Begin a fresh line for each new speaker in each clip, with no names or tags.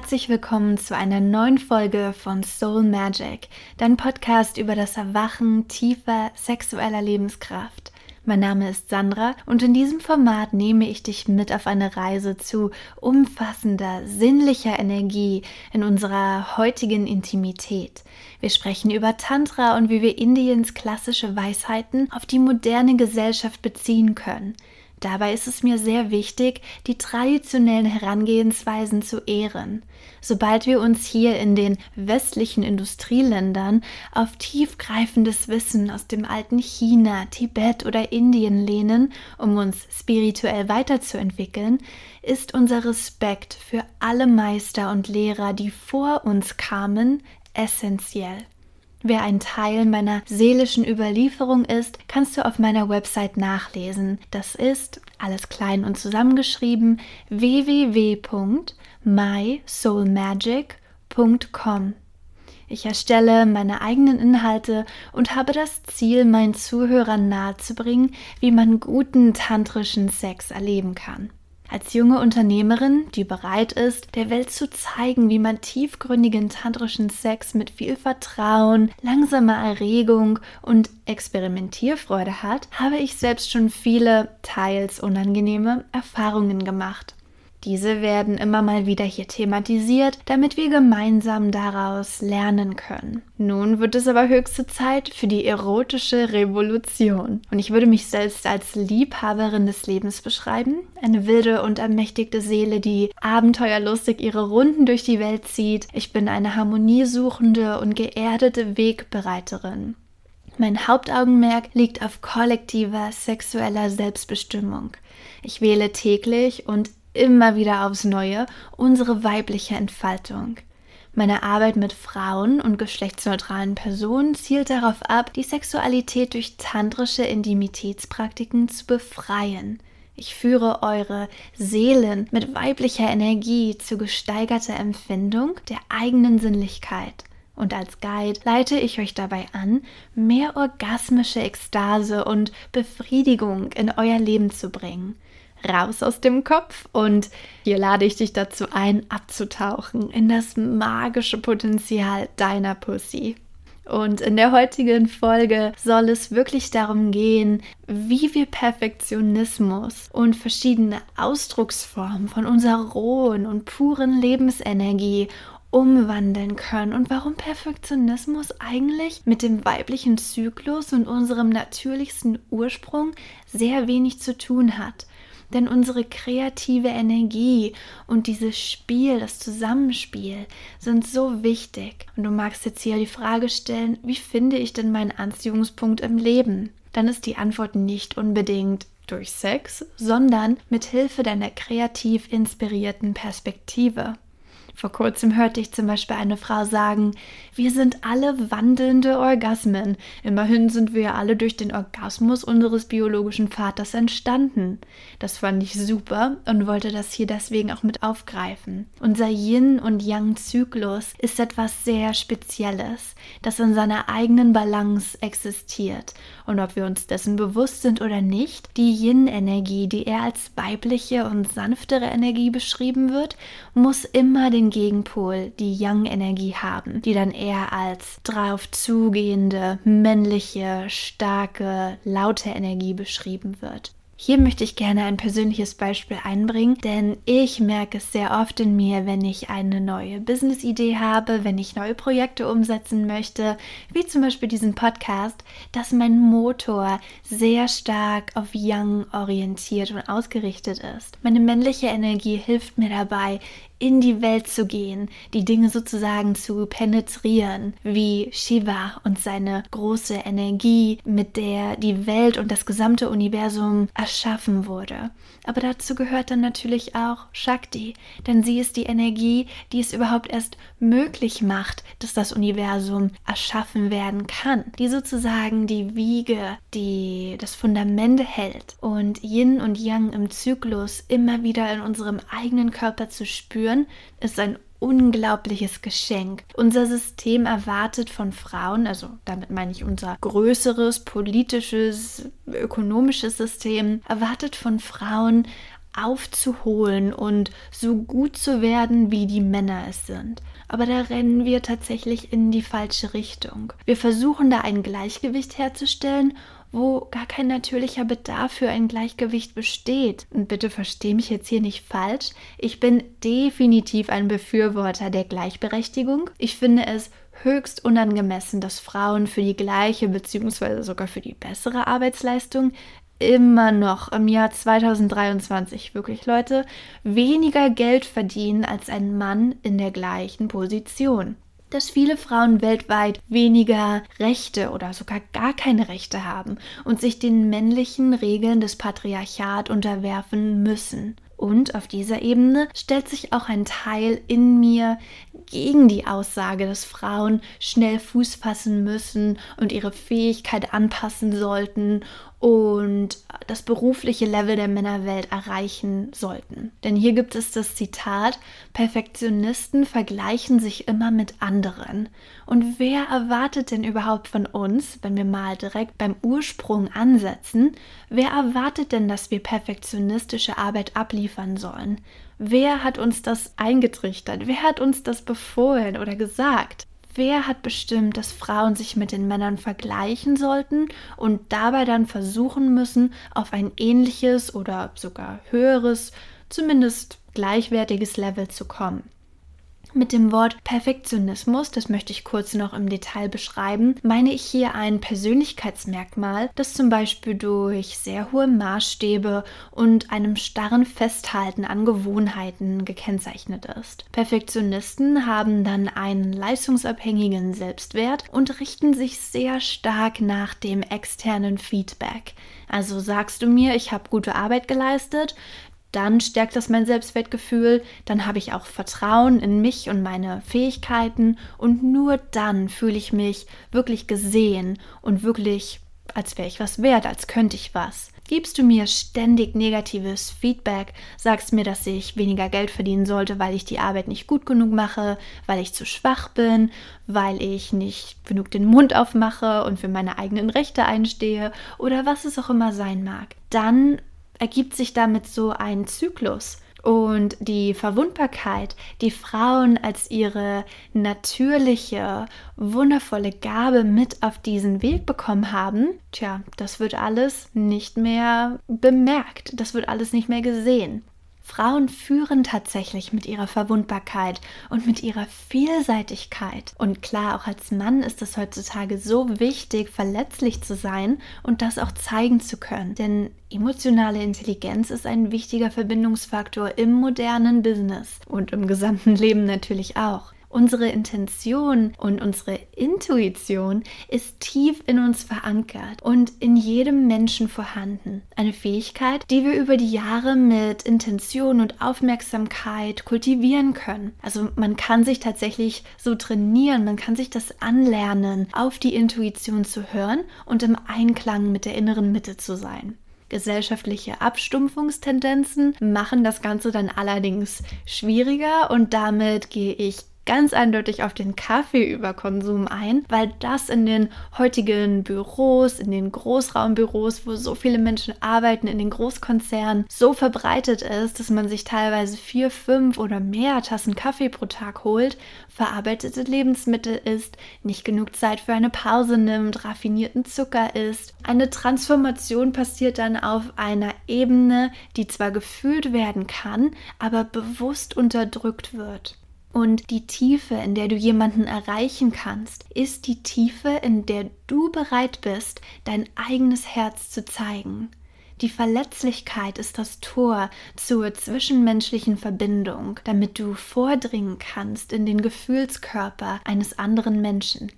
Herzlich willkommen zu einer neuen Folge von Soul Magic, dein Podcast über das Erwachen tiefer sexueller Lebenskraft. Mein Name ist Sandra und in diesem Format nehme ich dich mit auf eine Reise zu umfassender, sinnlicher Energie in unserer heutigen Intimität. Wir sprechen über Tantra und wie wir Indiens klassische Weisheiten auf die moderne Gesellschaft beziehen können. Dabei ist es mir sehr wichtig, die traditionellen Herangehensweisen zu ehren. Sobald wir uns hier in den westlichen Industrieländern auf tiefgreifendes Wissen aus dem alten China, Tibet oder Indien lehnen, um uns spirituell weiterzuentwickeln, ist unser Respekt für alle Meister und Lehrer, die vor uns kamen, essentiell. Wer ein Teil meiner seelischen Überlieferung ist, kannst du auf meiner Website nachlesen. Das ist alles klein und zusammengeschrieben www.mysoulmagic.com. Ich erstelle meine eigenen Inhalte und habe das Ziel, meinen Zuhörern nahezubringen, wie man guten tantrischen Sex erleben kann. Als junge Unternehmerin, die bereit ist, der Welt zu zeigen, wie man tiefgründigen tantrischen Sex mit viel Vertrauen, langsamer Erregung und Experimentierfreude hat, habe ich selbst schon viele, teils unangenehme Erfahrungen gemacht. Diese werden immer mal wieder hier thematisiert, damit wir gemeinsam daraus lernen können. Nun wird es aber höchste Zeit für die erotische Revolution. Und ich würde mich selbst als Liebhaberin des Lebens beschreiben. Eine wilde und ermächtigte Seele, die abenteuerlustig ihre Runden durch die Welt zieht. Ich bin eine harmoniesuchende und geerdete Wegbereiterin. Mein Hauptaugenmerk liegt auf kollektiver sexueller Selbstbestimmung. Ich wähle täglich und immer wieder aufs Neue unsere weibliche Entfaltung. Meine Arbeit mit Frauen und geschlechtsneutralen Personen zielt darauf ab, die Sexualität durch tantrische Intimitätspraktiken zu befreien. Ich führe eure Seelen mit weiblicher Energie zu gesteigerter Empfindung der eigenen Sinnlichkeit. Und als Guide leite ich euch dabei an, mehr orgasmische Ekstase und Befriedigung in euer Leben zu bringen raus aus dem Kopf und hier lade ich dich dazu ein, abzutauchen in das magische Potenzial deiner Pussy. Und in der heutigen Folge soll es wirklich darum gehen, wie wir Perfektionismus und verschiedene Ausdrucksformen von unserer rohen und puren Lebensenergie umwandeln können und warum Perfektionismus eigentlich mit dem weiblichen Zyklus und unserem natürlichsten Ursprung sehr wenig zu tun hat. Denn unsere kreative Energie und dieses Spiel, das Zusammenspiel sind so wichtig. Und du magst jetzt hier die Frage stellen, wie finde ich denn meinen Anziehungspunkt im Leben? Dann ist die Antwort nicht unbedingt durch Sex, sondern mit Hilfe deiner kreativ inspirierten Perspektive. Vor kurzem hörte ich zum Beispiel eine Frau sagen, wir sind alle wandelnde Orgasmen. Immerhin sind wir alle durch den Orgasmus unseres biologischen Vaters entstanden. Das fand ich super und wollte das hier deswegen auch mit aufgreifen. Unser Yin- und Yang-Zyklus ist etwas sehr Spezielles, das in seiner eigenen Balance existiert. Und ob wir uns dessen bewusst sind oder nicht, die Yin-Energie, die eher als weibliche und sanftere Energie beschrieben wird, muss immer den Gegenpol, die Yang-Energie haben, die dann eher als drauf zugehende, männliche, starke, laute Energie beschrieben wird. Hier möchte ich gerne ein persönliches Beispiel einbringen, denn ich merke es sehr oft in mir, wenn ich eine neue Business-Idee habe, wenn ich neue Projekte umsetzen möchte, wie zum Beispiel diesen Podcast, dass mein Motor sehr stark auf Young orientiert und ausgerichtet ist. Meine männliche Energie hilft mir dabei, in die Welt zu gehen, die Dinge sozusagen zu penetrieren, wie Shiva und seine große Energie, mit der die Welt und das gesamte Universum erschaffen wurde. Aber dazu gehört dann natürlich auch Shakti, denn sie ist die Energie, die es überhaupt erst möglich macht, dass das Universum erschaffen werden kann, die sozusagen die Wiege, die das Fundament hält und Yin und Yang im Zyklus immer wieder in unserem eigenen Körper zu spüren spüren, ist ein unglaubliches Geschenk. Unser System erwartet von Frauen, also damit meine ich unser größeres politisches, ökonomisches System, erwartet von Frauen aufzuholen und so gut zu werden, wie die Männer es sind. Aber da rennen wir tatsächlich in die falsche Richtung. Wir versuchen da ein Gleichgewicht herzustellen wo gar kein natürlicher Bedarf für ein Gleichgewicht besteht. Und bitte verstehe mich jetzt hier nicht falsch. Ich bin definitiv ein Befürworter der Gleichberechtigung. Ich finde es höchst unangemessen, dass Frauen für die gleiche bzw. sogar für die bessere Arbeitsleistung immer noch im Jahr 2023, wirklich Leute, weniger Geld verdienen als ein Mann in der gleichen Position dass viele Frauen weltweit weniger Rechte oder sogar gar keine Rechte haben und sich den männlichen Regeln des Patriarchat unterwerfen müssen. Und auf dieser Ebene stellt sich auch ein Teil in mir gegen die Aussage, dass Frauen schnell Fuß fassen müssen und ihre Fähigkeit anpassen sollten und das berufliche Level der Männerwelt erreichen sollten. Denn hier gibt es das Zitat, Perfektionisten vergleichen sich immer mit anderen. Und wer erwartet denn überhaupt von uns, wenn wir mal direkt beim Ursprung ansetzen, wer erwartet denn, dass wir perfektionistische Arbeit abliefern sollen? Wer hat uns das eingetrichtert? Wer hat uns das befohlen oder gesagt? Wer hat bestimmt, dass Frauen sich mit den Männern vergleichen sollten und dabei dann versuchen müssen, auf ein ähnliches oder sogar höheres, zumindest gleichwertiges Level zu kommen? Mit dem Wort Perfektionismus, das möchte ich kurz noch im Detail beschreiben, meine ich hier ein Persönlichkeitsmerkmal, das zum Beispiel durch sehr hohe Maßstäbe und einem starren Festhalten an Gewohnheiten gekennzeichnet ist. Perfektionisten haben dann einen leistungsabhängigen Selbstwert und richten sich sehr stark nach dem externen Feedback. Also sagst du mir, ich habe gute Arbeit geleistet, dann stärkt das mein Selbstwertgefühl, dann habe ich auch Vertrauen in mich und meine Fähigkeiten und nur dann fühle ich mich wirklich gesehen und wirklich, als wäre ich was wert, als könnte ich was. Gibst du mir ständig negatives Feedback, sagst mir, dass ich weniger Geld verdienen sollte, weil ich die Arbeit nicht gut genug mache, weil ich zu schwach bin, weil ich nicht genug den Mund aufmache und für meine eigenen Rechte einstehe oder was es auch immer sein mag, dann ergibt sich damit so ein Zyklus. Und die Verwundbarkeit, die Frauen als ihre natürliche, wundervolle Gabe mit auf diesen Weg bekommen haben, tja, das wird alles nicht mehr bemerkt, das wird alles nicht mehr gesehen. Frauen führen tatsächlich mit ihrer Verwundbarkeit und mit ihrer Vielseitigkeit. Und klar, auch als Mann ist es heutzutage so wichtig, verletzlich zu sein und das auch zeigen zu können. Denn emotionale Intelligenz ist ein wichtiger Verbindungsfaktor im modernen Business und im gesamten Leben natürlich auch. Unsere Intention und unsere Intuition ist tief in uns verankert und in jedem Menschen vorhanden. Eine Fähigkeit, die wir über die Jahre mit Intention und Aufmerksamkeit kultivieren können. Also man kann sich tatsächlich so trainieren, man kann sich das anlernen, auf die Intuition zu hören und im Einklang mit der inneren Mitte zu sein. Gesellschaftliche Abstumpfungstendenzen machen das Ganze dann allerdings schwieriger und damit gehe ich ganz eindeutig auf den Kaffeeüberkonsum ein, weil das in den heutigen Büros, in den Großraumbüros, wo so viele Menschen arbeiten, in den Großkonzernen so verbreitet ist, dass man sich teilweise vier, fünf oder mehr Tassen Kaffee pro Tag holt, verarbeitete Lebensmittel isst, nicht genug Zeit für eine Pause nimmt, raffinierten Zucker isst. Eine Transformation passiert dann auf einer Ebene, die zwar gefühlt werden kann, aber bewusst unterdrückt wird. Und die Tiefe, in der du jemanden erreichen kannst, ist die Tiefe, in der du bereit bist, dein eigenes Herz zu zeigen. Die Verletzlichkeit ist das Tor zur zwischenmenschlichen Verbindung, damit du vordringen kannst in den Gefühlskörper eines anderen Menschen.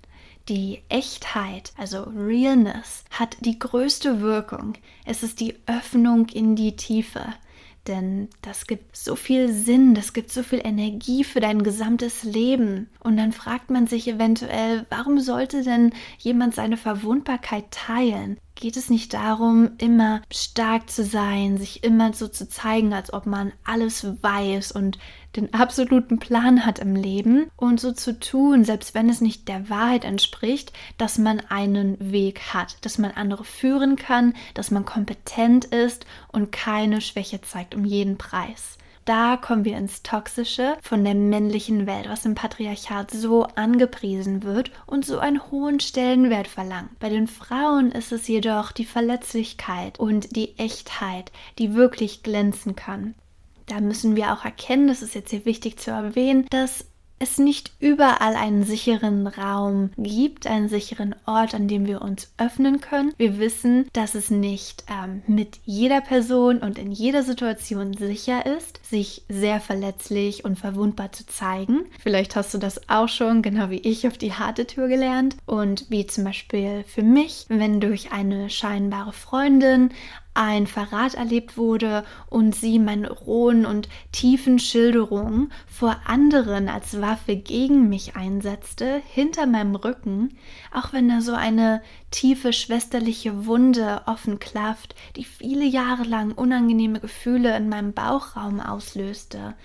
Die Echtheit, also Realness, hat die größte Wirkung. Es ist die Öffnung in die Tiefe. Denn das gibt so viel Sinn, das gibt so viel Energie für dein gesamtes Leben. Und dann fragt man sich eventuell, warum sollte denn jemand seine Verwundbarkeit teilen? Geht es nicht darum, immer stark zu sein, sich immer so zu zeigen, als ob man alles weiß und den absoluten Plan hat im Leben und so zu tun, selbst wenn es nicht der Wahrheit entspricht, dass man einen Weg hat, dass man andere führen kann, dass man kompetent ist und keine Schwäche zeigt um jeden Preis da kommen wir ins Toxische von der männlichen Welt, was im Patriarchat so angepriesen wird und so einen hohen Stellenwert verlangt. Bei den Frauen ist es jedoch die Verletzlichkeit und die Echtheit, die wirklich glänzen kann. Da müssen wir auch erkennen, das ist jetzt hier wichtig zu erwähnen, dass es nicht überall einen sicheren Raum gibt, einen sicheren Ort, an dem wir uns öffnen können. Wir wissen, dass es nicht ähm, mit jeder Person und in jeder Situation sicher ist, sich sehr verletzlich und verwundbar zu zeigen. Vielleicht hast du das auch schon, genau wie ich, auf die harte Tür gelernt. Und wie zum Beispiel für mich, wenn durch eine scheinbare Freundin ein Verrat erlebt wurde und sie meine rohen und tiefen Schilderungen vor anderen als Waffe gegen mich einsetzte, hinter meinem Rücken, auch wenn da so eine tiefe schwesterliche Wunde offen klafft, die viele Jahre lang unangenehme Gefühle in meinem Bauchraum auslöste,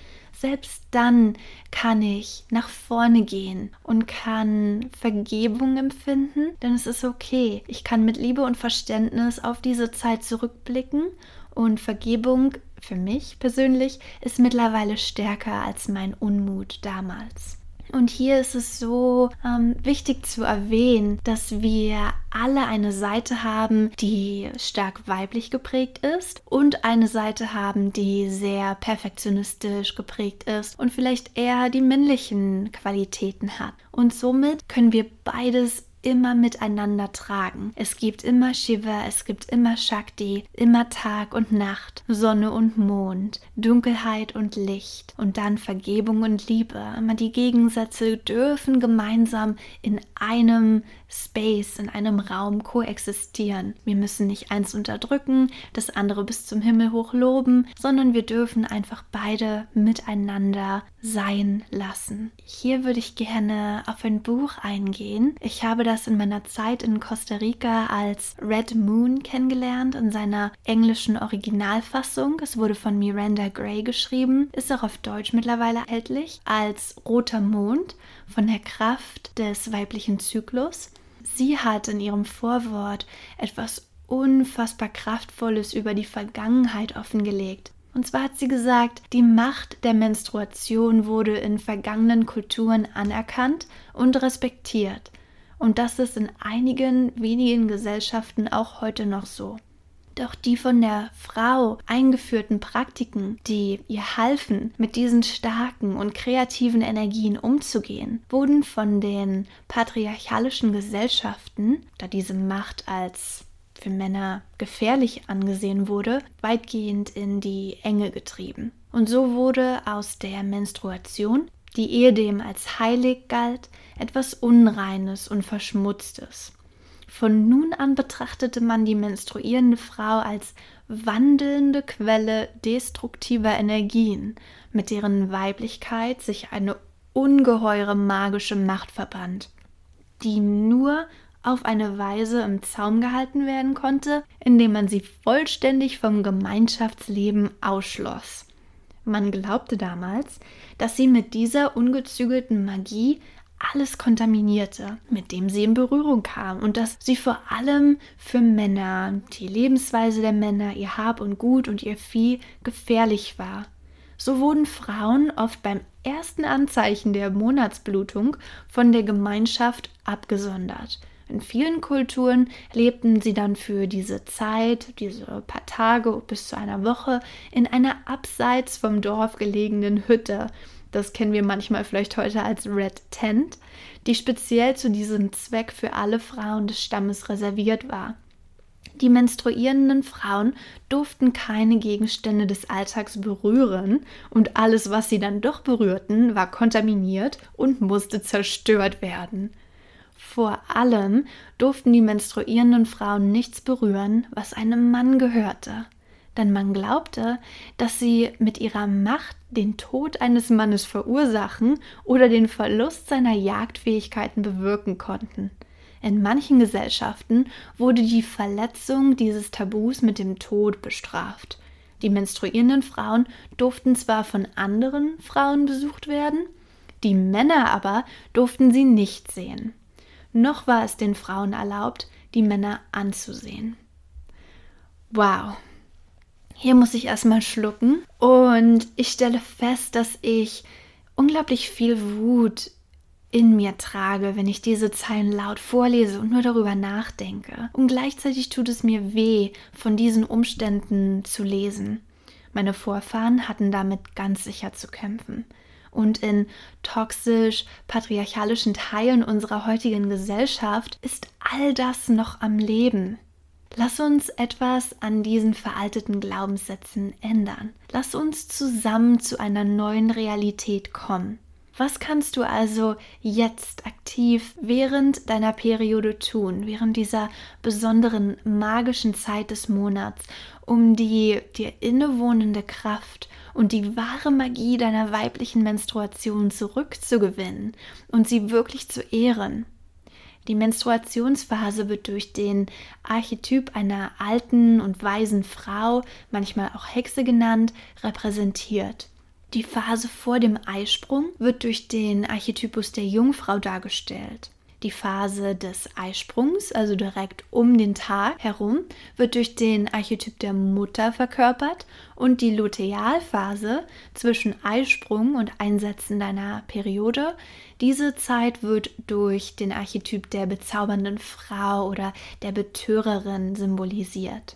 selbst dann kann ich nach vorne gehen und kann Vergebung empfinden, denn es ist okay. Ich kann mit Liebe und Verständnis auf diese Zeit zurückblicken und Vergebung für mich persönlich ist mittlerweile stärker als mein Unmut damals. Und hier ist es so ähm, wichtig zu erwähnen, dass wir alle eine Seite haben, die stark weiblich geprägt ist und eine Seite haben, die sehr perfektionistisch geprägt ist und vielleicht eher die männlichen Qualitäten hat. Und somit können wir beides immer miteinander tragen. Es gibt immer Shiva, es gibt immer Shakti, immer Tag und Nacht, Sonne und Mond, Dunkelheit und Licht und dann Vergebung und Liebe. Immer die Gegensätze dürfen gemeinsam in einem Space, in einem Raum koexistieren. Wir müssen nicht eins unterdrücken, das andere bis zum Himmel hoch loben, sondern wir dürfen einfach beide miteinander sein lassen. Hier würde ich gerne auf ein Buch eingehen. Ich habe das in meiner Zeit in Costa Rica als Red Moon kennengelernt, in seiner englischen Originalfassung. Es wurde von Miranda Gray geschrieben, ist auch auf Deutsch mittlerweile erhältlich, als Roter Mond von der Kraft des weiblichen Zyklus. Sie hat in ihrem Vorwort etwas unfassbar Kraftvolles über die Vergangenheit offengelegt. Und zwar hat sie gesagt, die Macht der Menstruation wurde in vergangenen Kulturen anerkannt und respektiert. Und das ist in einigen wenigen Gesellschaften auch heute noch so. Doch die von der Frau eingeführten Praktiken, die ihr halfen, mit diesen starken und kreativen Energien umzugehen, wurden von den patriarchalischen Gesellschaften, da diese Macht als für Männer gefährlich angesehen wurde, weitgehend in die Enge getrieben. Und so wurde aus der Menstruation, die ehedem als heilig galt, etwas Unreines und Verschmutztes. Von nun an betrachtete man die menstruierende Frau als wandelnde Quelle destruktiver Energien, mit deren Weiblichkeit sich eine ungeheure magische Macht verband, die nur auf eine Weise im Zaum gehalten werden konnte, indem man sie vollständig vom Gemeinschaftsleben ausschloss. Man glaubte damals, dass sie mit dieser ungezügelten Magie alles kontaminierte, mit dem sie in Berührung kam und dass sie vor allem für Männer, die Lebensweise der Männer, ihr Hab und Gut und ihr Vieh gefährlich war. So wurden Frauen oft beim ersten Anzeichen der Monatsblutung von der Gemeinschaft abgesondert. In vielen Kulturen lebten sie dann für diese Zeit, diese paar Tage bis zu einer Woche, in einer abseits vom Dorf gelegenen Hütte, das kennen wir manchmal vielleicht heute als Red Tent, die speziell zu diesem Zweck für alle Frauen des Stammes reserviert war. Die menstruierenden Frauen durften keine Gegenstände des Alltags berühren und alles, was sie dann doch berührten, war kontaminiert und musste zerstört werden. Vor allem durften die menstruierenden Frauen nichts berühren, was einem Mann gehörte denn man glaubte, dass sie mit ihrer Macht den Tod eines Mannes verursachen oder den Verlust seiner Jagdfähigkeiten bewirken konnten. In manchen Gesellschaften wurde die Verletzung dieses Tabus mit dem Tod bestraft. Die menstruierenden Frauen durften zwar von anderen Frauen besucht werden, die Männer aber durften sie nicht sehen. Noch war es den Frauen erlaubt, die Männer anzusehen. Wow. Hier muss ich erstmal schlucken und ich stelle fest, dass ich unglaublich viel Wut in mir trage, wenn ich diese Zeilen laut vorlese und nur darüber nachdenke. Und gleichzeitig tut es mir weh, von diesen Umständen zu lesen. Meine Vorfahren hatten damit ganz sicher zu kämpfen. Und in toxisch patriarchalischen Teilen unserer heutigen Gesellschaft ist all das noch am Leben. Lass uns etwas an diesen veralteten Glaubenssätzen ändern. Lass uns zusammen zu einer neuen Realität kommen. Was kannst du also jetzt aktiv während deiner Periode tun, während dieser besonderen magischen Zeit des Monats, um die dir innewohnende Kraft und die wahre Magie deiner weiblichen Menstruation zurückzugewinnen und sie wirklich zu ehren? Die Menstruationsphase wird durch den Archetyp einer alten und weisen Frau, manchmal auch Hexe genannt, repräsentiert. Die Phase vor dem Eisprung wird durch den Archetypus der Jungfrau dargestellt. Die Phase des Eisprungs, also direkt um den Tag herum, wird durch den Archetyp der Mutter verkörpert und die Lutealphase zwischen Eisprung und Einsetzen deiner Periode, diese Zeit wird durch den Archetyp der bezaubernden Frau oder der Betörerin symbolisiert.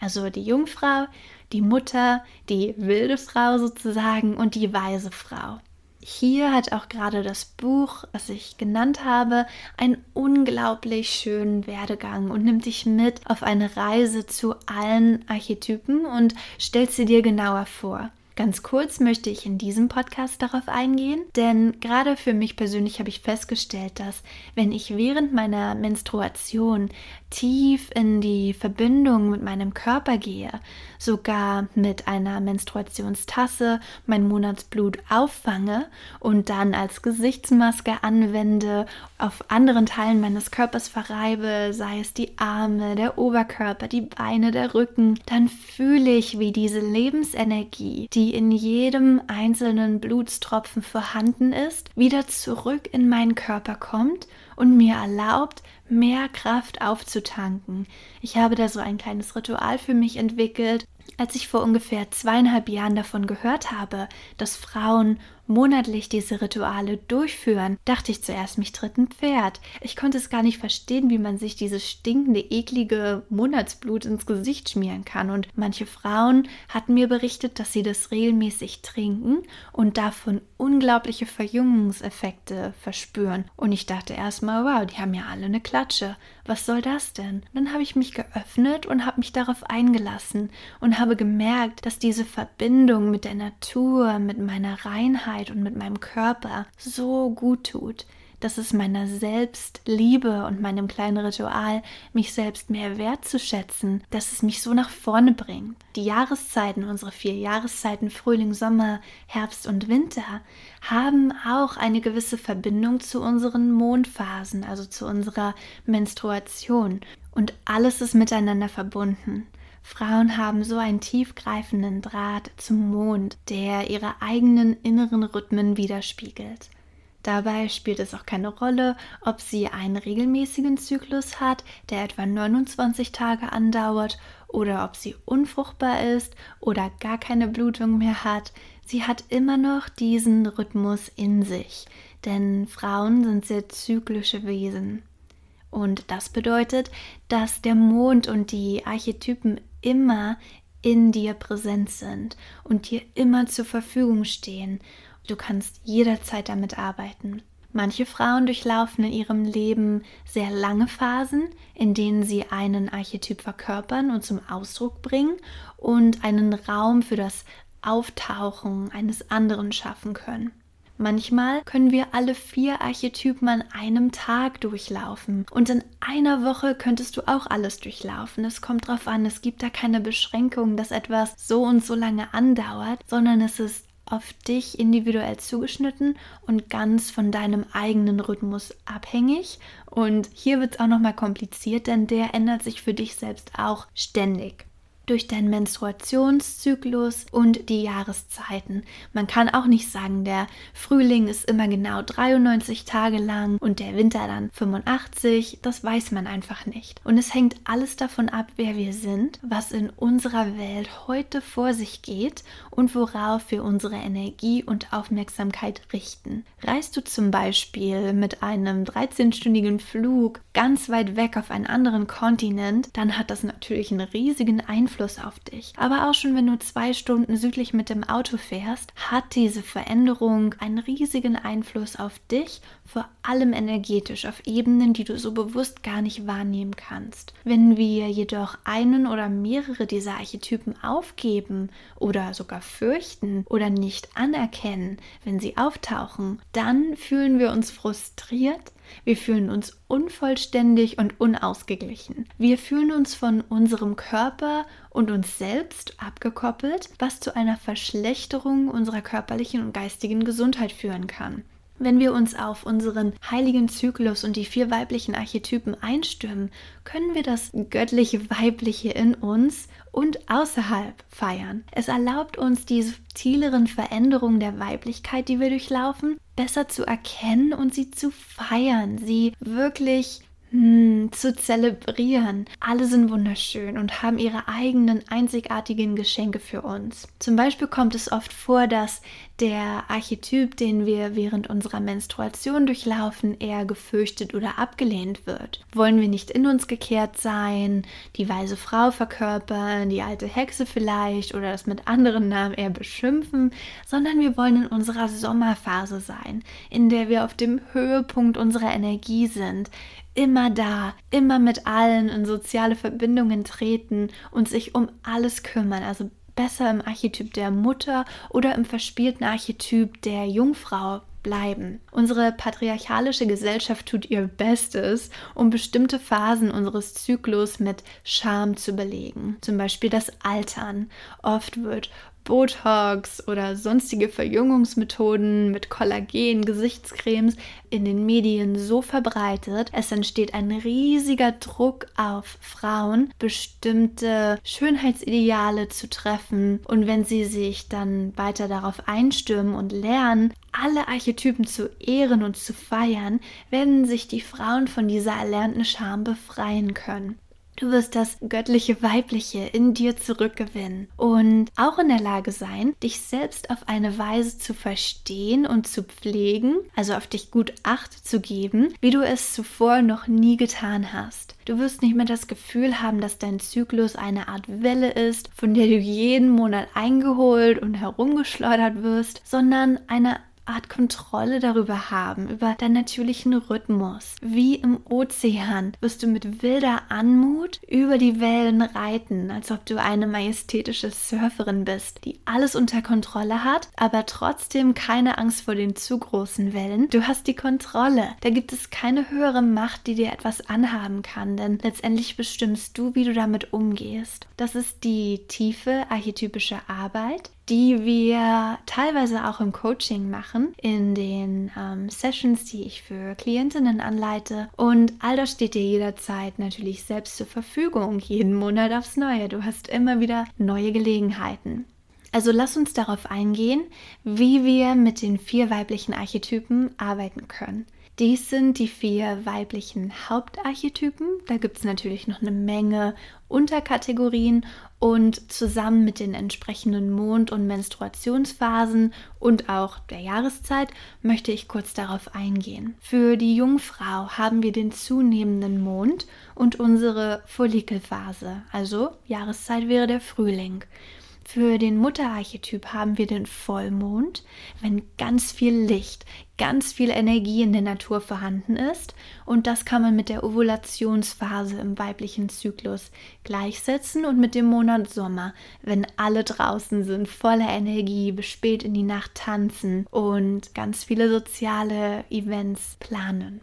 Also die Jungfrau, die Mutter, die wilde Frau sozusagen und die weise Frau. Hier hat auch gerade das Buch, was ich genannt habe, einen unglaublich schönen Werdegang und nimmt dich mit auf eine Reise zu allen Archetypen und stellt sie dir genauer vor. Ganz kurz möchte ich in diesem Podcast darauf eingehen, denn gerade für mich persönlich habe ich festgestellt, dass wenn ich während meiner Menstruation tief in die Verbindung mit meinem Körper gehe, sogar mit einer Menstruationstasse mein Monatsblut auffange und dann als Gesichtsmaske anwende, auf anderen Teilen meines Körpers verreibe, sei es die Arme, der Oberkörper, die Beine, der Rücken, dann fühle ich, wie diese Lebensenergie, die in jedem einzelnen Blutstropfen vorhanden ist, wieder zurück in meinen Körper kommt und mir erlaubt, mehr Kraft aufzutanken. Ich habe da so ein kleines Ritual für mich entwickelt, als ich vor ungefähr zweieinhalb Jahren davon gehört habe, dass Frauen monatlich diese Rituale durchführen, dachte ich zuerst, mich tritt ein Pferd. Ich konnte es gar nicht verstehen, wie man sich dieses stinkende, eklige Monatsblut ins Gesicht schmieren kann. Und manche Frauen hatten mir berichtet, dass sie das regelmäßig trinken und davon unglaubliche Verjüngungseffekte verspüren. Und ich dachte erstmal, wow, die haben ja alle eine Klatsche. Was soll das denn? Dann habe ich mich geöffnet und habe mich darauf eingelassen und habe gemerkt, dass diese Verbindung mit der Natur, mit meiner Reinheit, und mit meinem Körper so gut tut, dass es meiner Selbstliebe und meinem kleinen Ritual, mich selbst mehr wertzuschätzen, dass es mich so nach vorne bringt. Die Jahreszeiten, unsere vier Jahreszeiten Frühling, Sommer, Herbst und Winter, haben auch eine gewisse Verbindung zu unseren Mondphasen, also zu unserer Menstruation. Und alles ist miteinander verbunden. Frauen haben so einen tiefgreifenden Draht zum Mond, der ihre eigenen inneren Rhythmen widerspiegelt. Dabei spielt es auch keine Rolle, ob sie einen regelmäßigen Zyklus hat, der etwa 29 Tage andauert, oder ob sie unfruchtbar ist oder gar keine Blutung mehr hat. Sie hat immer noch diesen Rhythmus in sich, denn Frauen sind sehr zyklische Wesen. Und das bedeutet, dass der Mond und die Archetypen immer in dir präsent sind und dir immer zur Verfügung stehen. Du kannst jederzeit damit arbeiten. Manche Frauen durchlaufen in ihrem Leben sehr lange Phasen, in denen sie einen Archetyp verkörpern und zum Ausdruck bringen und einen Raum für das Auftauchen eines anderen schaffen können. Manchmal können wir alle vier Archetypen an einem Tag durchlaufen. Und in einer Woche könntest du auch alles durchlaufen. Es kommt darauf an, es gibt da keine Beschränkung, dass etwas so und so lange andauert, sondern es ist auf dich individuell zugeschnitten und ganz von deinem eigenen Rhythmus abhängig. Und hier wird es auch nochmal kompliziert, denn der ändert sich für dich selbst auch ständig durch deinen Menstruationszyklus und die Jahreszeiten. Man kann auch nicht sagen, der Frühling ist immer genau 93 Tage lang und der Winter dann 85. Das weiß man einfach nicht. Und es hängt alles davon ab, wer wir sind, was in unserer Welt heute vor sich geht und worauf wir unsere Energie und Aufmerksamkeit richten. Reist du zum Beispiel mit einem 13-stündigen Flug ganz weit weg auf einen anderen Kontinent, dann hat das natürlich einen riesigen Einfluss Einfluss auf dich. Aber auch schon wenn du zwei Stunden südlich mit dem Auto fährst, hat diese Veränderung einen riesigen Einfluss auf dich, vor allem energetisch, auf Ebenen, die du so bewusst gar nicht wahrnehmen kannst. Wenn wir jedoch einen oder mehrere dieser Archetypen aufgeben oder sogar fürchten oder nicht anerkennen, wenn sie auftauchen, dann fühlen wir uns frustriert, wir fühlen uns unvollständig und unausgeglichen. Wir fühlen uns von unserem Körper und uns selbst abgekoppelt, was zu einer Verschlechterung unserer körperlichen und geistigen Gesundheit führen kann. Wenn wir uns auf unseren heiligen Zyklus und die vier weiblichen Archetypen einstimmen, können wir das göttliche Weibliche in uns und außerhalb feiern. Es erlaubt uns die subtileren Veränderungen der Weiblichkeit, die wir durchlaufen, besser zu erkennen und sie zu feiern, sie wirklich hm, zu zelebrieren. Alle sind wunderschön und haben ihre eigenen einzigartigen Geschenke für uns. Zum Beispiel kommt es oft vor, dass der Archetyp, den wir während unserer Menstruation durchlaufen, eher gefürchtet oder abgelehnt wird. Wollen wir nicht in uns gekehrt sein, die weise Frau verkörpern, die alte Hexe vielleicht oder das mit anderen Namen eher beschimpfen, sondern wir wollen in unserer Sommerphase sein, in der wir auf dem Höhepunkt unserer Energie sind, immer da, immer mit allen in soziale Verbindungen treten und sich um alles kümmern. Also besser im Archetyp der Mutter oder im verspielten Archetyp der Jungfrau bleiben. Unsere patriarchalische Gesellschaft tut ihr Bestes, um bestimmte Phasen unseres Zyklus mit Scham zu belegen. Zum Beispiel das Altern. Oft wird Botox oder sonstige Verjüngungsmethoden mit Kollagen, Gesichtscremes in den Medien so verbreitet. Es entsteht ein riesiger Druck auf Frauen, bestimmte Schönheitsideale zu treffen. Und wenn sie sich dann weiter darauf einstürmen und lernen, alle Archetypen zu ehren und zu feiern, werden sich die Frauen von dieser erlernten Scham befreien können. Du wirst das göttliche Weibliche in dir zurückgewinnen und auch in der Lage sein, dich selbst auf eine Weise zu verstehen und zu pflegen, also auf dich gut Acht zu geben, wie du es zuvor noch nie getan hast. Du wirst nicht mehr das Gefühl haben, dass dein Zyklus eine Art Welle ist, von der du jeden Monat eingeholt und herumgeschleudert wirst, sondern eine Art Kontrolle darüber haben, über deinen natürlichen Rhythmus. Wie im Ozean wirst du mit wilder Anmut über die Wellen reiten, als ob du eine majestätische Surferin bist, die alles unter Kontrolle hat, aber trotzdem keine Angst vor den zu großen Wellen. Du hast die Kontrolle. Da gibt es keine höhere Macht, die dir etwas anhaben kann, denn letztendlich bestimmst du, wie du damit umgehst. Das ist die tiefe archetypische Arbeit, die wir teilweise auch im Coaching machen, in den ähm, Sessions, die ich für Klientinnen anleite. Und all das steht dir jederzeit natürlich selbst zur Verfügung, jeden Monat aufs Neue. Du hast immer wieder neue Gelegenheiten. Also lass uns darauf eingehen, wie wir mit den vier weiblichen Archetypen arbeiten können. Dies sind die vier weiblichen Hauptarchetypen. Da gibt es natürlich noch eine Menge Unterkategorien und zusammen mit den entsprechenden Mond- und Menstruationsphasen und auch der Jahreszeit möchte ich kurz darauf eingehen. Für die Jungfrau haben wir den zunehmenden Mond und unsere Follikelphase, also Jahreszeit wäre der Frühling. Für den Mutterarchetyp haben wir den Vollmond, wenn ganz viel Licht, ganz viel Energie in der Natur vorhanden ist. Und das kann man mit der Ovulationsphase im weiblichen Zyklus gleichsetzen und mit dem Monat Sommer, wenn alle draußen sind, voller Energie, bis spät in die Nacht tanzen und ganz viele soziale Events planen.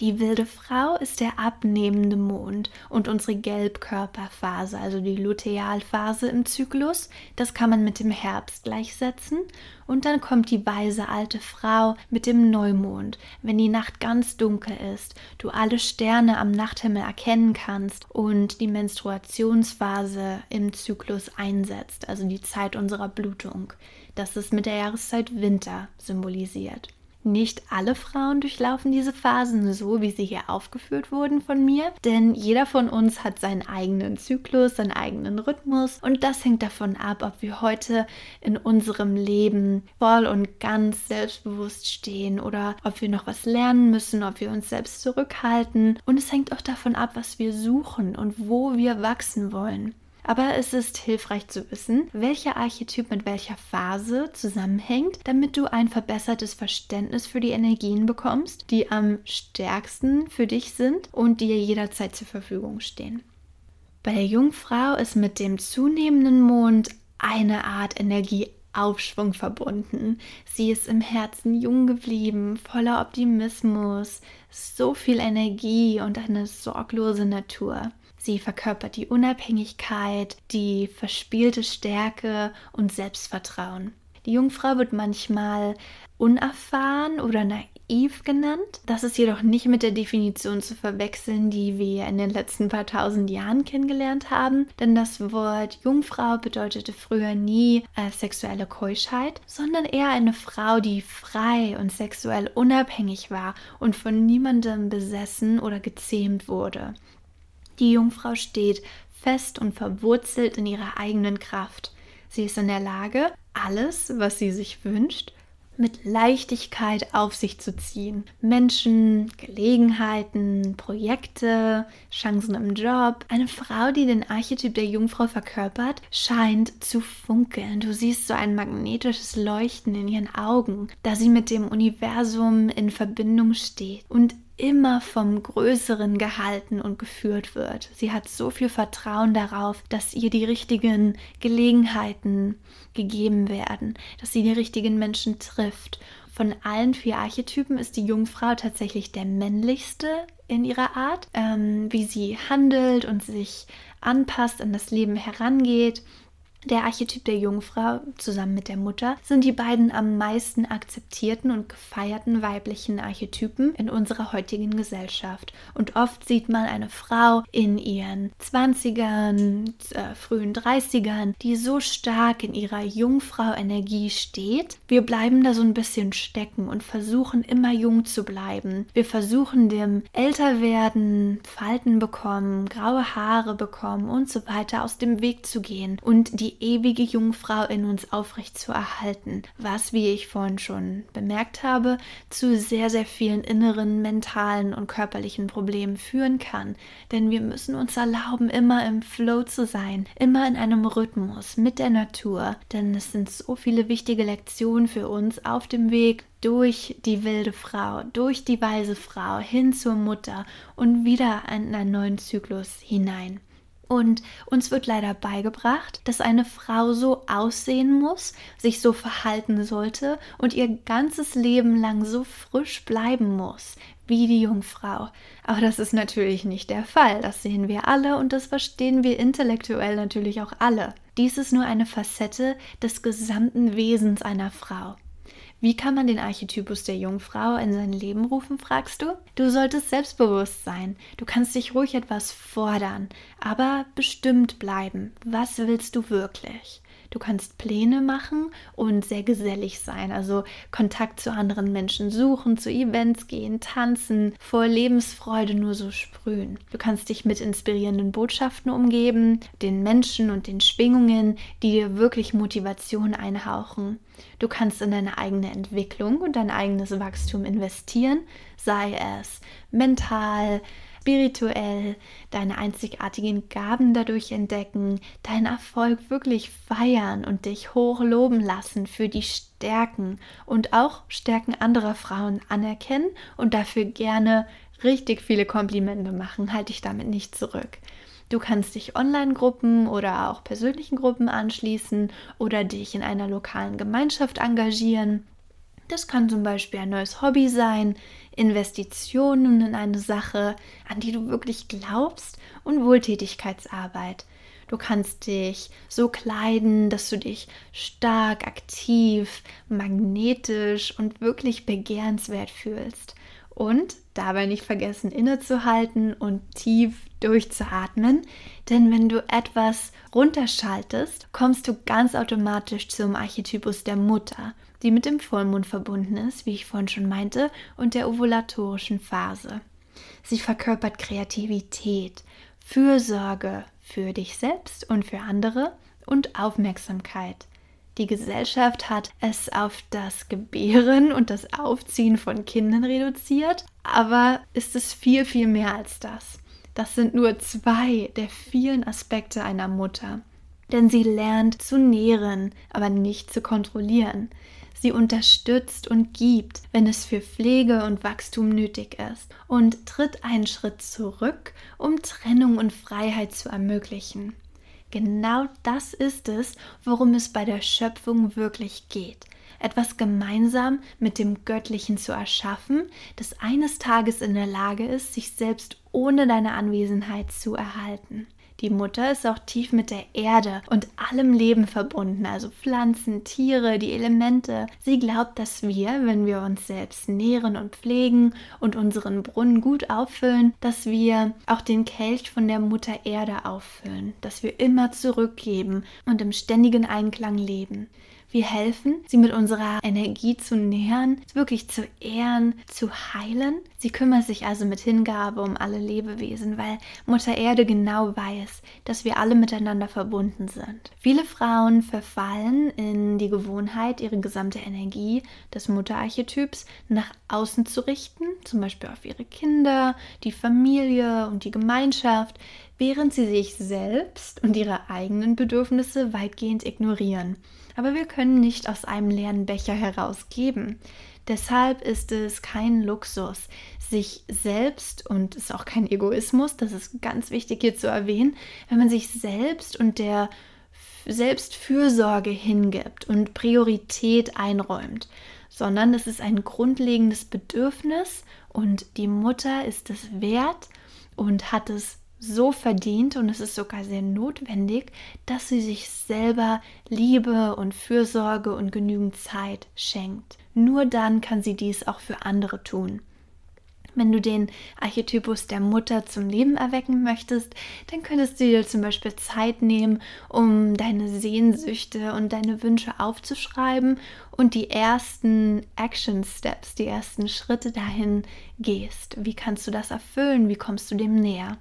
Die wilde Frau ist der abnehmende Mond und unsere Gelbkörperphase, also die Lutealphase im Zyklus. Das kann man mit dem Herbst gleichsetzen. Und dann kommt die weise alte Frau mit dem Neumond, wenn die Nacht ganz dunkel ist, du alle Sterne am Nachthimmel erkennen kannst und die Menstruationsphase im Zyklus einsetzt, also die Zeit unserer Blutung. Das ist mit der Jahreszeit Winter symbolisiert. Nicht alle Frauen durchlaufen diese Phasen so, wie sie hier aufgeführt wurden von mir, denn jeder von uns hat seinen eigenen Zyklus, seinen eigenen Rhythmus und das hängt davon ab, ob wir heute in unserem Leben voll und ganz selbstbewusst stehen oder ob wir noch was lernen müssen, ob wir uns selbst zurückhalten und es hängt auch davon ab, was wir suchen und wo wir wachsen wollen. Aber es ist hilfreich zu wissen, welcher Archetyp mit welcher Phase zusammenhängt, damit du ein verbessertes Verständnis für die Energien bekommst, die am stärksten für dich sind und dir jederzeit zur Verfügung stehen. Bei der Jungfrau ist mit dem zunehmenden Mond eine Art Energieaufschwung verbunden. Sie ist im Herzen jung geblieben, voller Optimismus, so viel Energie und eine sorglose Natur. Sie verkörpert die Unabhängigkeit, die verspielte Stärke und Selbstvertrauen. Die Jungfrau wird manchmal unerfahren oder naiv genannt. Das ist jedoch nicht mit der Definition zu verwechseln, die wir in den letzten paar tausend Jahren kennengelernt haben, denn das Wort Jungfrau bedeutete früher nie äh, sexuelle Keuschheit, sondern eher eine Frau, die frei und sexuell unabhängig war und von niemandem besessen oder gezähmt wurde. Die Jungfrau steht fest und verwurzelt in ihrer eigenen Kraft. Sie ist in der Lage, alles, was sie sich wünscht, mit Leichtigkeit auf sich zu ziehen. Menschen, Gelegenheiten, Projekte, Chancen im Job. Eine Frau, die den Archetyp der Jungfrau verkörpert, scheint zu funkeln. Du siehst so ein magnetisches Leuchten in ihren Augen, da sie mit dem Universum in Verbindung steht. Und immer vom Größeren gehalten und geführt wird. Sie hat so viel Vertrauen darauf, dass ihr die richtigen Gelegenheiten gegeben werden, dass sie die richtigen Menschen trifft. Von allen vier Archetypen ist die Jungfrau tatsächlich der männlichste in ihrer Art, ähm, wie sie handelt und sich anpasst, an das Leben herangeht der Archetyp der Jungfrau zusammen mit der Mutter sind die beiden am meisten akzeptierten und gefeierten weiblichen Archetypen in unserer heutigen Gesellschaft. Und oft sieht man eine Frau in ihren 20ern, äh, frühen 30ern, die so stark in ihrer Jungfrau-Energie steht. Wir bleiben da so ein bisschen stecken und versuchen immer jung zu bleiben. Wir versuchen dem Älterwerden, Falten bekommen, graue Haare bekommen und so weiter aus dem Weg zu gehen und die ewige Jungfrau in uns aufrecht zu erhalten, was, wie ich vorhin schon bemerkt habe, zu sehr, sehr vielen inneren, mentalen und körperlichen Problemen führen kann. Denn wir müssen uns erlauben, immer im Flow zu sein, immer in einem Rhythmus mit der Natur. Denn es sind so viele wichtige Lektionen für uns auf dem Weg durch die wilde Frau, durch die weise Frau hin zur Mutter und wieder in einen neuen Zyklus hinein. Und uns wird leider beigebracht, dass eine Frau so aussehen muss, sich so verhalten sollte und ihr ganzes Leben lang so frisch bleiben muss, wie die Jungfrau. Aber das ist natürlich nicht der Fall. Das sehen wir alle und das verstehen wir intellektuell natürlich auch alle. Dies ist nur eine Facette des gesamten Wesens einer Frau. Wie kann man den Archetypus der Jungfrau in sein Leben rufen, fragst du? Du solltest selbstbewusst sein. Du kannst dich ruhig etwas fordern, aber bestimmt bleiben. Was willst du wirklich? Du kannst Pläne machen und sehr gesellig sein, also Kontakt zu anderen Menschen suchen, zu Events gehen, tanzen, vor Lebensfreude nur so sprühen. Du kannst dich mit inspirierenden Botschaften umgeben, den Menschen und den Schwingungen, die dir wirklich Motivation einhauchen. Du kannst in deine eigene Entwicklung und dein eigenes Wachstum investieren, sei es mental, spirituell deine einzigartigen Gaben dadurch entdecken, deinen Erfolg wirklich feiern und dich hoch loben lassen für die Stärken und auch Stärken anderer Frauen anerkennen und dafür gerne richtig viele Komplimente machen, halte ich damit nicht zurück. Du kannst dich Online-Gruppen oder auch persönlichen Gruppen anschließen oder dich in einer lokalen Gemeinschaft engagieren Das kann zum Beispiel ein neues Hobby sein, Investitionen in eine Sache, an die du wirklich glaubst und Wohltätigkeitsarbeit. Du kannst dich so kleiden, dass du dich stark, aktiv, magnetisch und wirklich begehrenswert fühlst. Und dabei nicht vergessen, innezuhalten und tief durchzuatmen. Denn wenn du etwas runterschaltest, kommst du ganz automatisch zum Archetypus der Mutter, die mit dem Vollmond verbunden ist, wie ich vorhin schon meinte, und der ovulatorischen Phase. Sie verkörpert Kreativität, Fürsorge für dich selbst und für andere und Aufmerksamkeit. Die Gesellschaft hat es auf das Gebären und das Aufziehen von Kindern reduziert, aber ist es viel, viel mehr als das. Das sind nur zwei der vielen Aspekte einer Mutter. Denn sie lernt zu nähren, aber nicht zu kontrollieren. Sie unterstützt und gibt, wenn es für Pflege und Wachstum nötig ist, und tritt einen Schritt zurück, um Trennung und Freiheit zu ermöglichen. Genau das ist es, worum es bei der Schöpfung wirklich geht. Etwas gemeinsam mit dem Göttlichen zu erschaffen, das eines Tages in der Lage ist, sich selbst ohne deine Anwesenheit zu erhalten. Die Mutter ist auch tief mit der Erde und allem Leben verbunden, also Pflanzen, Tiere, die Elemente. Sie glaubt, dass wir, wenn wir uns selbst nähren und pflegen und unseren Brunnen gut auffüllen, dass wir auch den Kelch von der Mutter Erde auffüllen, dass wir immer zurückgeben und im ständigen Einklang leben. Wir helfen, sie mit unserer Energie zu nähern, wirklich zu ehren, zu heilen. Sie kümmert sich also mit Hingabe um alle Lebewesen, weil Mutter Erde genau weiß, dass wir alle miteinander verbunden sind. Viele Frauen verfallen in die Gewohnheit, ihre gesamte Energie des Mutterarchetyps nach außen zu richten, zum Beispiel auf ihre Kinder, die Familie und die Gemeinschaft, während sie sich selbst und ihre eigenen Bedürfnisse weitgehend ignorieren aber wir können nicht aus einem leeren Becher herausgeben. Deshalb ist es kein Luxus, sich selbst, und ist auch kein Egoismus, das ist ganz wichtig hier zu erwähnen, wenn man sich selbst und der Selbstfürsorge hingibt und Priorität einräumt, sondern es ist ein grundlegendes Bedürfnis und die Mutter ist es wert und hat es so verdient und es ist sogar sehr notwendig, dass sie sich selber Liebe und Fürsorge und genügend Zeit schenkt. Nur dann kann sie dies auch für andere tun. Wenn du den Archetypus der Mutter zum Leben erwecken möchtest, dann könntest du dir zum Beispiel Zeit nehmen, um deine Sehnsüchte und deine Wünsche aufzuschreiben und die ersten Action Steps, die ersten Schritte dahin gehst. Wie kannst du das erfüllen? Wie kommst du dem näher?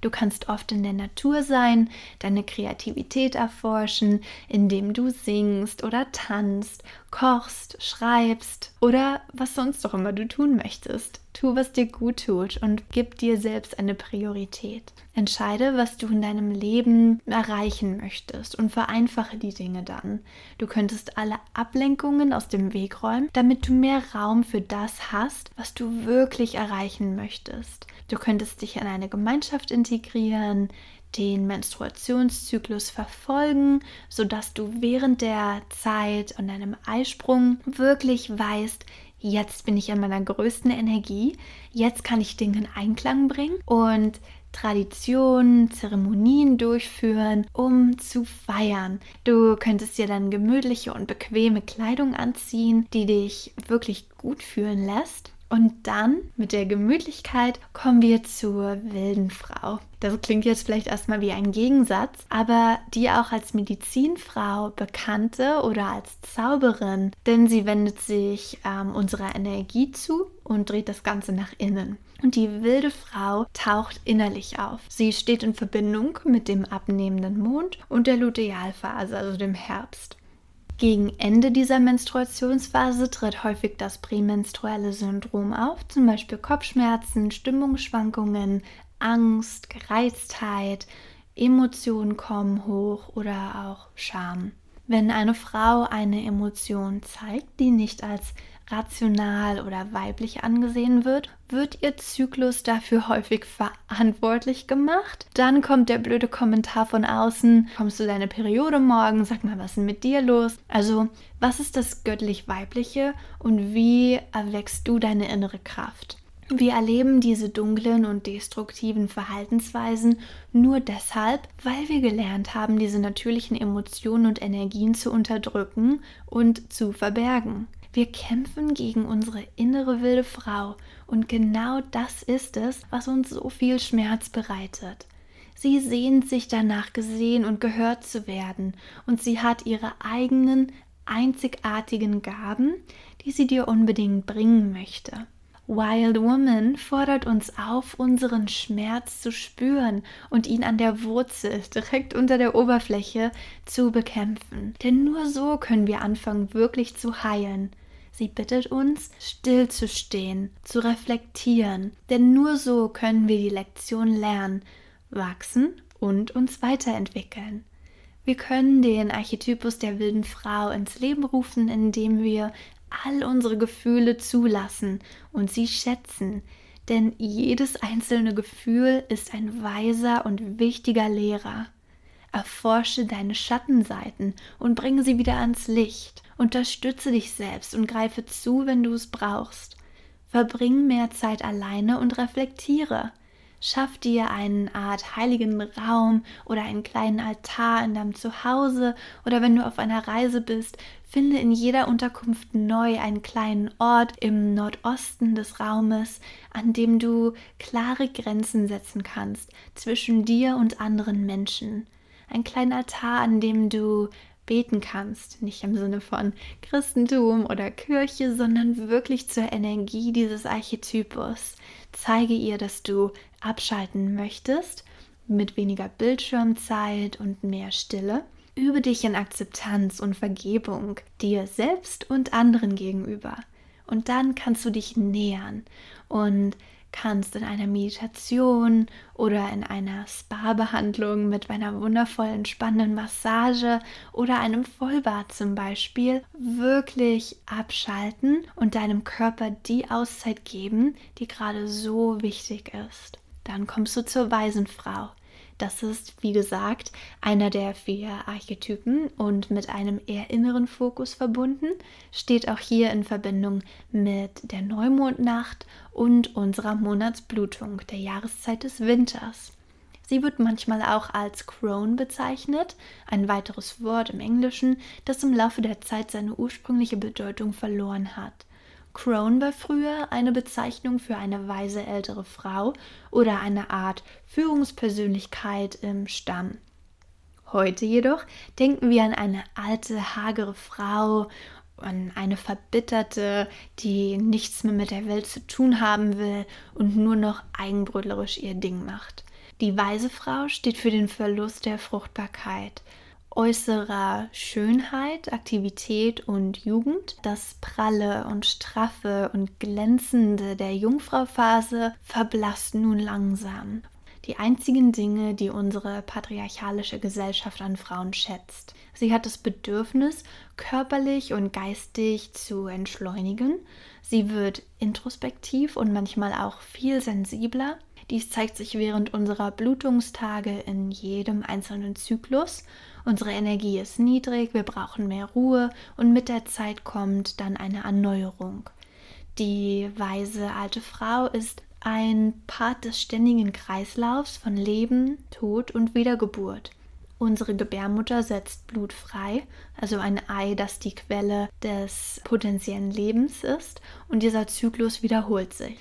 Du kannst oft in der Natur sein, deine Kreativität erforschen, indem du singst oder tanzt, kochst, schreibst oder was sonst auch immer du tun möchtest. Tu, was dir gut tut und gib dir selbst eine Priorität. Entscheide, was du in deinem Leben erreichen möchtest und vereinfache die Dinge dann. Du könntest alle Ablenkungen aus dem Weg räumen, damit du mehr Raum für das hast, was du wirklich erreichen möchtest. Du könntest dich in eine Gemeinschaft integrieren, den Menstruationszyklus verfolgen, sodass du während der Zeit und deinem Eisprung wirklich weißt, jetzt bin ich in meiner größten Energie, jetzt kann ich Dinge in Einklang bringen und Traditionen, Zeremonien durchführen, um zu feiern. Du könntest dir dann gemütliche und bequeme Kleidung anziehen, die dich wirklich gut fühlen lässt und dann mit der Gemütlichkeit kommen wir zur wilden Frau. Das klingt jetzt vielleicht erstmal wie ein Gegensatz, aber die auch als Medizinfrau bekannte oder als Zauberin, denn sie wendet sich ähm, unserer Energie zu und dreht das Ganze nach innen. Und die wilde Frau taucht innerlich auf. Sie steht in Verbindung mit dem abnehmenden Mond und der Lutealphase, also dem Herbst. Gegen Ende dieser Menstruationsphase tritt häufig das prämenstruelle Syndrom auf, zum Beispiel Kopfschmerzen, Stimmungsschwankungen, Angst, Gereiztheit, Emotionen kommen hoch oder auch Scham. Wenn eine Frau eine Emotion zeigt, die nicht als rational oder weiblich angesehen wird, wird ihr Zyklus dafür häufig verantwortlich gemacht. Dann kommt der blöde Kommentar von außen, kommst du deine Periode morgen, sag mal, was ist mit dir los? Also, was ist das göttlich-weibliche und wie erwächst du deine innere Kraft? Wir erleben diese dunklen und destruktiven Verhaltensweisen nur deshalb, weil wir gelernt haben, diese natürlichen Emotionen und Energien zu unterdrücken und zu verbergen. Wir kämpfen gegen unsere innere wilde Frau und genau das ist es, was uns so viel Schmerz bereitet. Sie sehnt sich danach gesehen und gehört zu werden und sie hat ihre eigenen einzigartigen Gaben, die sie dir unbedingt bringen möchte. Wild Woman fordert uns auf, unseren Schmerz zu spüren und ihn an der Wurzel, direkt unter der Oberfläche, zu bekämpfen. Denn nur so können wir anfangen, wirklich zu heilen. Sie bittet uns, stillzustehen, zu reflektieren, denn nur so können wir die Lektion lernen, wachsen und uns weiterentwickeln. Wir können den Archetypus der wilden Frau ins Leben rufen, indem wir all unsere Gefühle zulassen und sie schätzen, denn jedes einzelne Gefühl ist ein weiser und wichtiger Lehrer. Erforsche deine Schattenseiten und bringe sie wieder ans Licht. Unterstütze dich selbst und greife zu, wenn du es brauchst. Verbring mehr Zeit alleine und reflektiere. Schaff dir eine Art heiligen Raum oder einen kleinen Altar in deinem Zuhause oder wenn du auf einer Reise bist, finde in jeder Unterkunft neu einen kleinen Ort im Nordosten des Raumes, an dem du klare Grenzen setzen kannst zwischen dir und anderen Menschen. Ein kleiner Altar, an dem du beten kannst, nicht im Sinne von Christentum oder Kirche, sondern wirklich zur Energie dieses Archetypus. Zeige ihr, dass du abschalten möchtest, mit weniger Bildschirmzeit und mehr Stille. Übe dich in Akzeptanz und Vergebung dir selbst und anderen gegenüber. Und dann kannst du dich nähern und kannst in einer Meditation oder in einer Spa-Behandlung mit einer wundervollen, spannenden Massage oder einem Vollbad zum Beispiel wirklich abschalten und deinem Körper die Auszeit geben, die gerade so wichtig ist. Dann kommst du zur weisen Frau. Das ist, wie gesagt, einer der vier Archetypen und mit einem eher inneren Fokus verbunden, steht auch hier in Verbindung mit der Neumondnacht und unserer Monatsblutung, der Jahreszeit des Winters. Sie wird manchmal auch als Crone bezeichnet, ein weiteres Wort im Englischen, das im Laufe der Zeit seine ursprüngliche Bedeutung verloren hat. Crone war früher eine Bezeichnung für eine weise ältere Frau oder eine Art Führungspersönlichkeit im Stamm. Heute jedoch denken wir an eine alte, hagere Frau, an eine Verbitterte, die nichts mehr mit der Welt zu tun haben will und nur noch eigenbrötlerisch ihr Ding macht. Die weise Frau steht für den Verlust der Fruchtbarkeit, äußerer Schönheit, Aktivität und Jugend. Das pralle und straffe und glänzende der Jungfrauphase verblasst nun langsam. Die einzigen Dinge, die unsere patriarchalische Gesellschaft an Frauen schätzt. Sie hat das Bedürfnis, körperlich und geistig zu entschleunigen. Sie wird introspektiv und manchmal auch viel sensibler. Dies zeigt sich während unserer Blutungstage in jedem einzelnen Zyklus Unsere Energie ist niedrig, wir brauchen mehr Ruhe und mit der Zeit kommt dann eine Erneuerung. Die weise alte Frau ist ein Part des ständigen Kreislaufs von Leben, Tod und Wiedergeburt. Unsere Gebärmutter setzt Blut frei, also ein Ei, das die Quelle des potenziellen Lebens ist, und dieser Zyklus wiederholt sich.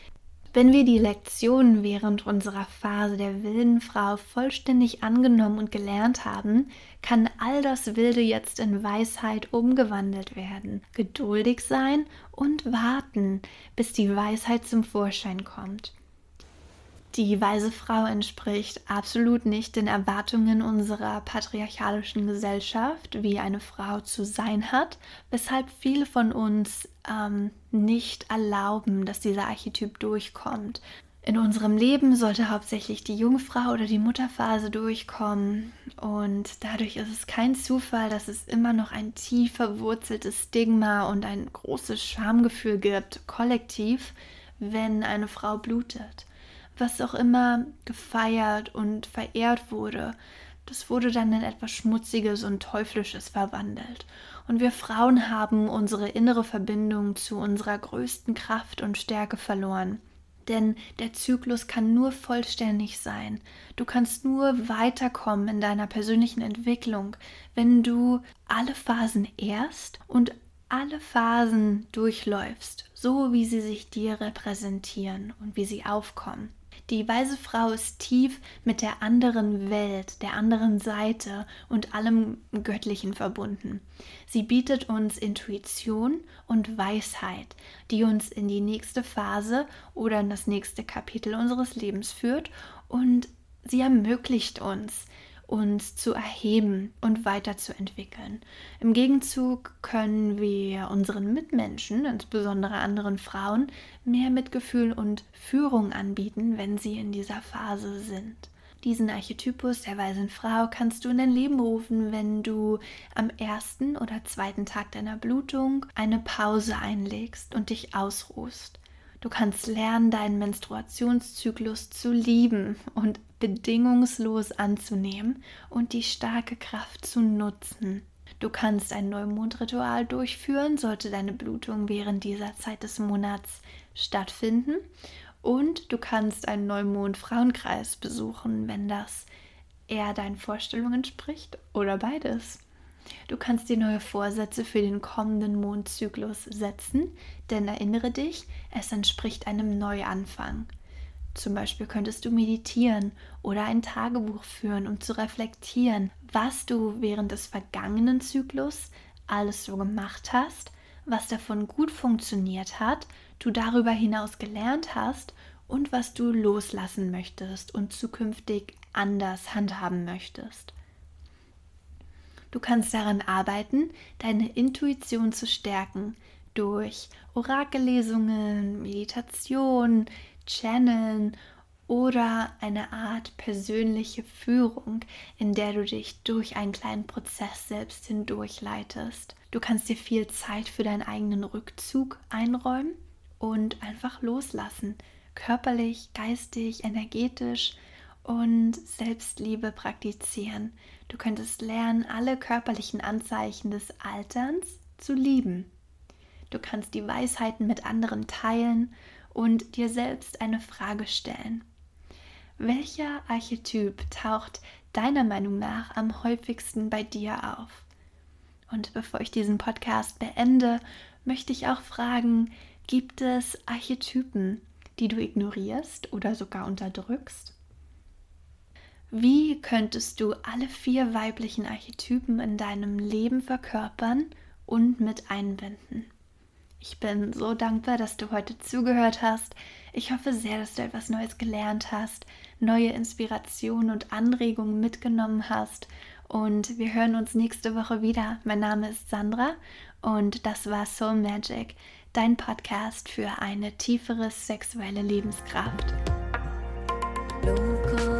Wenn wir die Lektionen während unserer Phase der wilden Frau vollständig angenommen und gelernt haben, kann all das Wilde jetzt in Weisheit umgewandelt werden. Geduldig sein und warten, bis die Weisheit zum Vorschein kommt. Die weise Frau entspricht absolut nicht den Erwartungen unserer patriarchalischen Gesellschaft, wie eine Frau zu sein hat, weshalb viele von uns ähm, nicht erlauben, dass dieser Archetyp durchkommt. In unserem Leben sollte hauptsächlich die Jungfrau oder die Mutterphase durchkommen und dadurch ist es kein Zufall, dass es immer noch ein tief verwurzeltes Stigma und ein großes Schamgefühl gibt, kollektiv, wenn eine Frau blutet. Was auch immer gefeiert und verehrt wurde, das wurde dann in etwas Schmutziges und Teuflisches verwandelt. Und wir Frauen haben unsere innere Verbindung zu unserer größten Kraft und Stärke verloren. Denn der Zyklus kann nur vollständig sein. Du kannst nur weiterkommen in deiner persönlichen Entwicklung, wenn du alle Phasen erst und alle Phasen durchläufst, so wie sie sich dir repräsentieren und wie sie aufkommen. Die weise Frau ist tief mit der anderen Welt, der anderen Seite und allem Göttlichen verbunden. Sie bietet uns Intuition und Weisheit, die uns in die nächste Phase oder in das nächste Kapitel unseres Lebens führt und sie ermöglicht uns, uns zu erheben und weiterzuentwickeln. Im Gegenzug können wir unseren Mitmenschen, insbesondere anderen Frauen, mehr Mitgefühl und Führung anbieten, wenn sie in dieser Phase sind. Diesen Archetypus der weisen Frau kannst du in dein Leben rufen, wenn du am ersten oder zweiten Tag deiner Blutung eine Pause einlegst und dich ausruhst. Du kannst lernen, deinen Menstruationszyklus zu lieben und bedingungslos anzunehmen und die starke Kraft zu nutzen. Du kannst ein Neumondritual durchführen, sollte deine Blutung während dieser Zeit des Monats stattfinden. Und du kannst einen Neumond-Frauenkreis besuchen, wenn das eher deinen Vorstellungen entspricht oder beides. Du kannst dir neue Vorsätze für den kommenden Mondzyklus setzen, denn erinnere dich, es entspricht einem Neuanfang. Zum Beispiel könntest du meditieren oder ein Tagebuch führen, um zu reflektieren, was du während des vergangenen Zyklus alles so gemacht hast, was davon gut funktioniert hat, du darüber hinaus gelernt hast und was du loslassen möchtest und zukünftig anders handhaben möchtest. Du kannst daran arbeiten, deine Intuition zu stärken durch Orakellesungen, Meditation, Channeln oder eine Art persönliche Führung, in der du dich durch einen kleinen Prozess selbst hindurchleitest. Du kannst dir viel Zeit für deinen eigenen Rückzug einräumen und einfach loslassen, körperlich, geistig, energetisch und Selbstliebe praktizieren. Du könntest lernen, alle körperlichen Anzeichen des Alterns zu lieben. Du kannst die Weisheiten mit anderen teilen und dir selbst eine Frage stellen. Welcher Archetyp taucht deiner Meinung nach am häufigsten bei dir auf? Und bevor ich diesen Podcast beende, möchte ich auch fragen, gibt es Archetypen, die du ignorierst oder sogar unterdrückst? Wie könntest du alle vier weiblichen Archetypen in deinem Leben verkörpern und mit einbinden? Ich bin so dankbar, dass du heute zugehört hast. Ich hoffe sehr, dass du etwas Neues gelernt hast, neue Inspirationen und Anregungen mitgenommen hast. Und wir hören uns nächste Woche wieder. Mein Name ist Sandra und das war Soul Magic, dein Podcast für eine tiefere sexuelle Lebenskraft. Local